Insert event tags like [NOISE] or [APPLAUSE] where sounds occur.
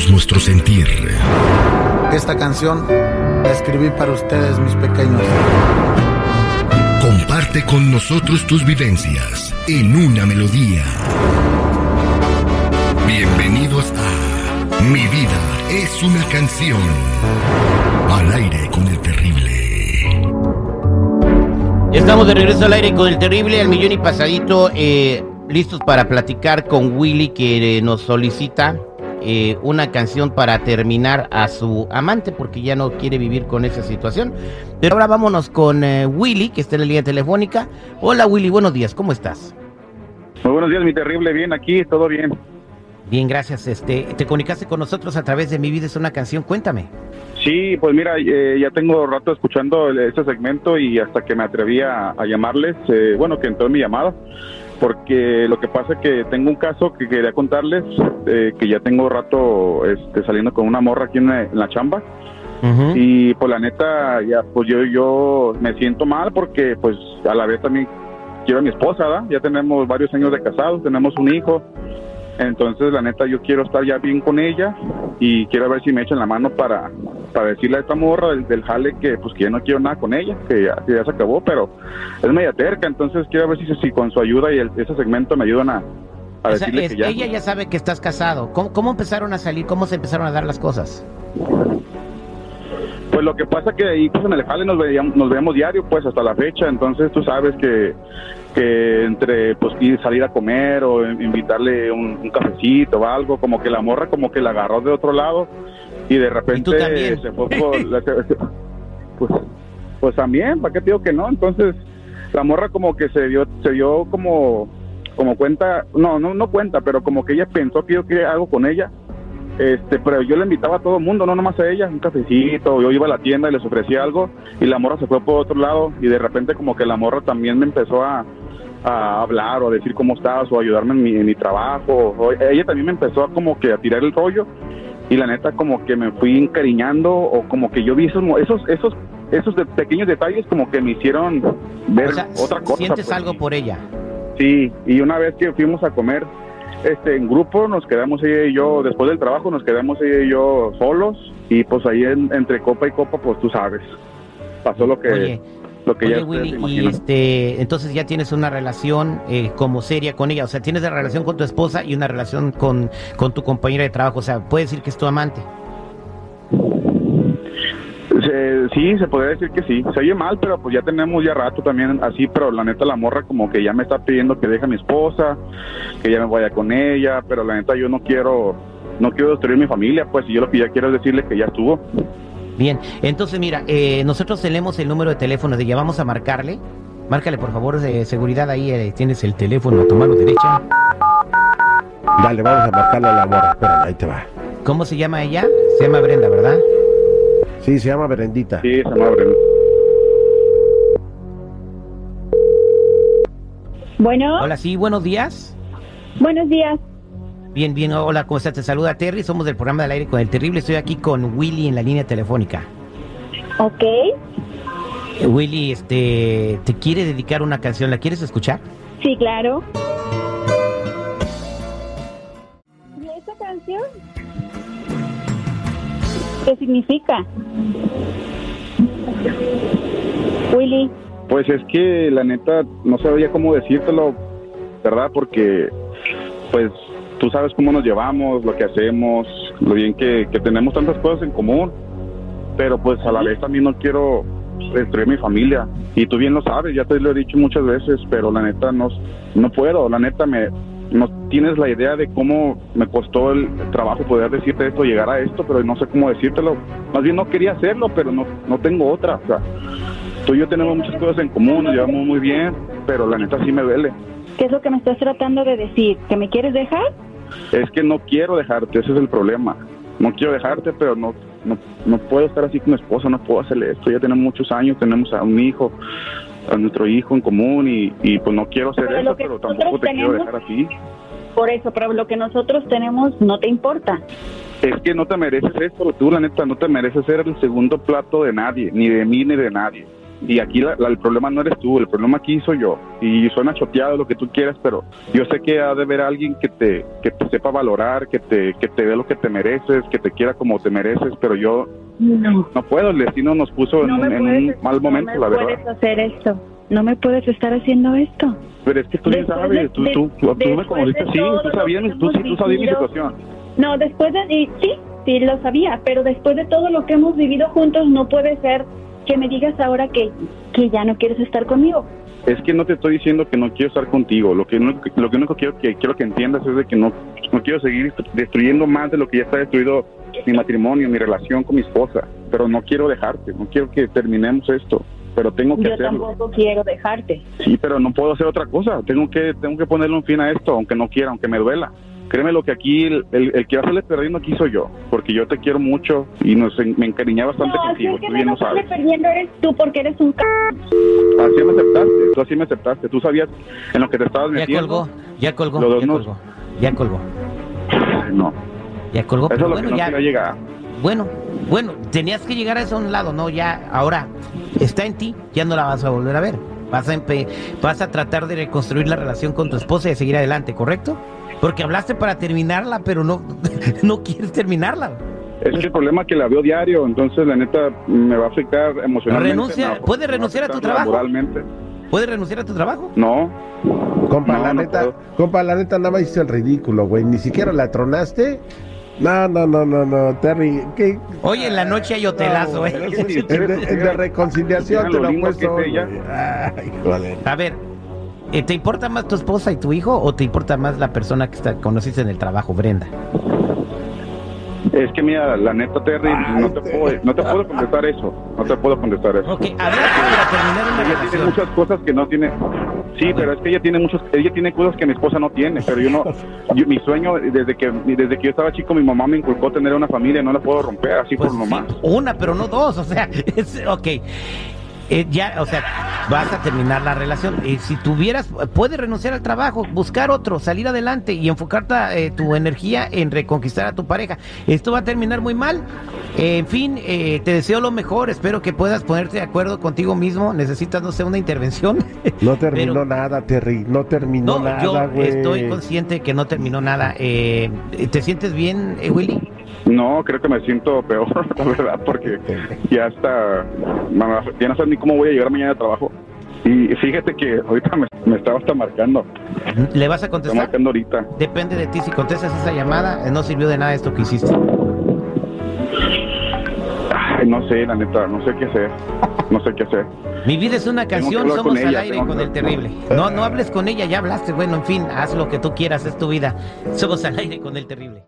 Expresamos nuestro sentir. Esta canción la escribí para ustedes, mis pequeños. Comparte con nosotros tus vivencias en una melodía. Bienvenidos a Mi vida es una canción. Al aire con el terrible. Estamos de regreso al aire con el terrible al millón y pasadito, eh, listos para platicar con Willy que eh, nos solicita eh, una canción para terminar a su amante porque ya no quiere vivir con esa situación. Pero ahora vámonos con eh, Willy que está en la línea telefónica. Hola Willy, buenos días, ¿cómo estás? Muy buenos días, mi terrible, bien aquí, todo bien. Bien, gracias. Este, te comunicaste con nosotros a través de Mi vida es una canción. Cuéntame. Sí, pues mira, eh, ya tengo rato escuchando este segmento y hasta que me atreví a, a llamarles, eh, bueno, que entró en mi llamada, porque lo que pasa es que tengo un caso que quería contarles, eh, que ya tengo rato este, saliendo con una morra aquí en la, en la chamba y pues la neta, ya pues yo, yo me siento mal porque pues a la vez también quiero a mi esposa, ¿verdad? Ya tenemos varios años de casados, tenemos un hijo. Entonces, la neta, yo quiero estar ya bien con ella y quiero ver si me echan la mano para, para decirle a esta morra del, del jale que pues que ya no quiero nada con ella, que ya, que ya se acabó, pero es media terca, entonces quiero ver si, si con su ayuda y el- ese segmento me ayudan a, a decirle es- que ya. ella ya sabe que estás casado. ¿Cómo, ¿Cómo empezaron a salir? ¿Cómo se empezaron a dar las cosas? Pues lo que pasa que ahí pues en el jale nos veíamos, nos vemos diario pues hasta la fecha, entonces tú sabes que, que entre pues ir salir a comer o in- invitarle un, un cafecito o algo, como que la morra como que la agarró de otro lado y de repente se fue por la- [LAUGHS] pues pues también, ¿para qué te digo que no? Entonces la morra como que se dio se dio como como cuenta, no, no no cuenta, pero como que ella pensó que yo quería algo con ella este, pero yo le invitaba a todo el mundo, no nomás a ella, un cafecito, yo iba a la tienda y les ofrecía algo y la morra se fue por otro lado y de repente como que la morra también me empezó a, a hablar o a decir cómo estás o a ayudarme en mi, en mi trabajo, o- ella también me empezó a como que a tirar el rollo y la neta como que me fui encariñando o como que yo vi esos esos esos esos de- pequeños detalles como que me hicieron ver O sea, otra cosa. sientes pues. algo por ella. Sí, y una vez que fuimos a comer este en grupo, nos quedamos ella y yo, después del trabajo, nos quedamos ella y yo solos, y pues ahí en- entre copa y copa, pues tú sabes, pasó lo que, Oye, lo que Oye, ya Willy, y este, entonces ya tienes una relación eh, como seria con ella, o sea, tienes la relación con tu esposa y una relación con, con tu compañera de trabajo, o sea, puedes decir que es tu amante. Se- sí, se podría decir que sí. Se oye mal, pero pues ya tenemos ya rato también así, pero la neta la morra como que ya me está pidiendo que deje a mi esposa, que ya me vaya con ella, pero la neta yo no quiero, no quiero destruir mi familia, pues y yo lo que ya quiero es decirle que ya estuvo. Bien, entonces mira, eh, nosotros tenemos el número de teléfono de ella, vamos a marcarle. Márcale, por favor, de seguridad, ahí eh, tienes el teléfono a tu mano derecha. Dale, vamos a marcarle a la morra. Espérame, ahí te va. ¿Cómo se llama ella? Se llama Brenda, ¿verdad? Sí, se llama Berendita. Sí, se me abre. Bueno, Hola, sí, buenos días. buenos días. Bien, bien, hola, ¿cómo estás? Te saluda Terry, somos del programa del aire con el terrible, estoy aquí con Willy en la línea telefónica. Ok. Eh, Willy, este, te quiere dedicar una canción, ¿la quieres escuchar? Sí, claro. ¿Y esa canción? ¿Qué significa? Willy, Pues es que la neta no sabía cómo decírtelo, ¿verdad? Porque pues tú sabes cómo nos llevamos, lo que hacemos, lo bien que, que tenemos tantas cosas en común, pero pues a la vez también no quiero destruir mi familia. Y tú bien lo sabes, ya te lo he dicho muchas veces, pero la neta no, no puedo, la neta me... No tienes la idea de cómo me costó el trabajo poder decirte esto, llegar a esto, pero no sé cómo decírtelo. Más bien no quería hacerlo, pero no, no tengo otra. O sea, tú y yo tenemos muchas cosas en común, nos llevamos muy bien, pero la neta sí me duele. ¿qué es lo que me estás tratando de decir? ¿Que me quieres dejar? Es que no quiero dejarte, ese es el problema. No quiero dejarte, pero no, no, no puedo estar así con mi esposa, no puedo hacerle esto. Ya tenemos muchos años, tenemos a un hijo, a nuestro hijo en común y, y pues no quiero hacer Pero eso, pero tampoco te quiero dejar así. Por eso, pero lo que nosotros tenemos no te importa. Es que no te mereces esto, tú la neta no te mereces ser el segundo plato de nadie, ni de mí ni de nadie. Y aquí la- la- el problema no eres tú, el problema aquí soy yo. Y suena choteado lo que tú quieras, pero yo sé que ha de haber alguien que te, que te sepa valorar, que te, que te dé lo que te mereces, que te quiera como te mereces, pero yo No. no puedo, el destino nos puso en, No un, me en puedes, un mal momento, no la verdad. puedes hacer esto. No me puedes estar haciendo esto. Pero es que tú Después sabes, de- tú, de- tú, tú, tú me conociste todo tú sabías, tú, sí, tú sabías mi situación. No, después de... y sí, sí, lo sabía, pero después de todo lo que hemos vivido juntos, no puede ser que me digas ahora que, que ya no quieres estar conmigo. Es que no te estoy diciendo que no quiero estar contigo. Lo que lo que único quiero que quiero que entiendas es de que no, no quiero seguir destruyendo más de lo que ya está destruido mi matrimonio, mi relación con mi esposa. Pero no quiero dejarte, no quiero que terminemos esto. Pero tengo que Yo hacerlo. tampoco quiero dejarte. Sí, pero no puedo hacer otra cosa. Tengo que tengo que ponerle un fin a esto, aunque no quiera, aunque me duela. Créeme lo que aquí el, el, el que va a salir perdiendo aquí soy yo, porque yo te quiero mucho y nos, me encariñé bastante No, así contigo. es que Tú bien lo sabes. sale perdiendo eres tú porque eres un c... Así me aceptaste, tú así me aceptaste. Tú sabías en lo que te estabas Ya metiendo. colgó, ya colgó, Los dos ya nos- colgó, ya colgó, No, ya colgó. eso pero es lo bueno, que no ya, quiero llegar. bueno, bueno, tenías que llegar a eso a un lado, no, ya, ahora está en ti, ya no la vas a volver a ver. Vas a, empe- vas a tratar de reconstruir la relación con tu esposa y de seguir adelante, ¿correcto? Porque hablaste para terminarla, pero no, [LAUGHS] no quieres terminarla. Es que el problema es que la veo diario, entonces la neta me va a afectar emocionalmente. Renuncia- me va- ¿puede me va renunciar a tu trabajo? Laboralmente. ¿Puedes renunciar a tu trabajo? No, Compa, No, la no neta, puedo. compa, la neta nada más hiciste el ridículo, güey. Ni siquiera la tronaste. No, no, no, no, no, Terry. ¿qué? Hoy en la noche hay hotelazo, No, ¿eh? güey, El de, reconciliación te lo he puesto. Ay, joder. A ver, ¿te importa más tu esposa y tu hijo o te importa más la persona que está, conociste en el trabajo, Brenda? es que mira, la neta Terry, no te puedo, no te puedo contestar eso, no te puedo contestar eso. Ok, hablaste para terminar una Ella tiene relación. muchas cosas que no tiene. Sí, pero es que ella tiene muchos, ella tiene cosas que mi esposa no tiene, pero yo no, yo- mi sueño desde que desde que yo estaba chico mi mamá me inculcó tener una familia, no la puedo romper así Pues por sí, nomás. una, pero no dos, o sea, [LAUGHS] es, ok. Eh, ya, o sea, vas a terminar la relación. Eh, si tuvieras, puedes renunciar al trabajo, buscar otro, salir adelante y enfocarte eh, tu energía en reconquistar a tu pareja. Esto va a terminar muy mal. Eh, en fin, eh, te deseo lo mejor. Espero que puedas ponerte de acuerdo contigo mismo. Necesitas, no sé, una intervención. [LAUGHS] No terminó Pero- nada, Terry. No terminó No, nada, yo güey. estoy consciente de que no terminó nada. Eh, ¿Te sientes bien, eh, Willy? No, creo que me siento peor, [LAUGHS] la verdad, porque ya está, ya no sé ni cómo voy a llegar mañana a trabajo. Y fíjate que ahorita me, me estaba hasta marcando, ¿Le vas a está contestar? marcando ahorita. Depende de ti. Si contestas esa llamada, eh, no sirvió de nada esto que hiciste. Ay, no sé, la neta, no sé qué hacer, no sé qué hacer. Mi vida es una canción, somos con al ella, aire con que- el terrible. No, no hables con ella, ya hablaste. Bueno, en fin, haz lo que tú quieras, es tu vida. Somos al aire con el terrible.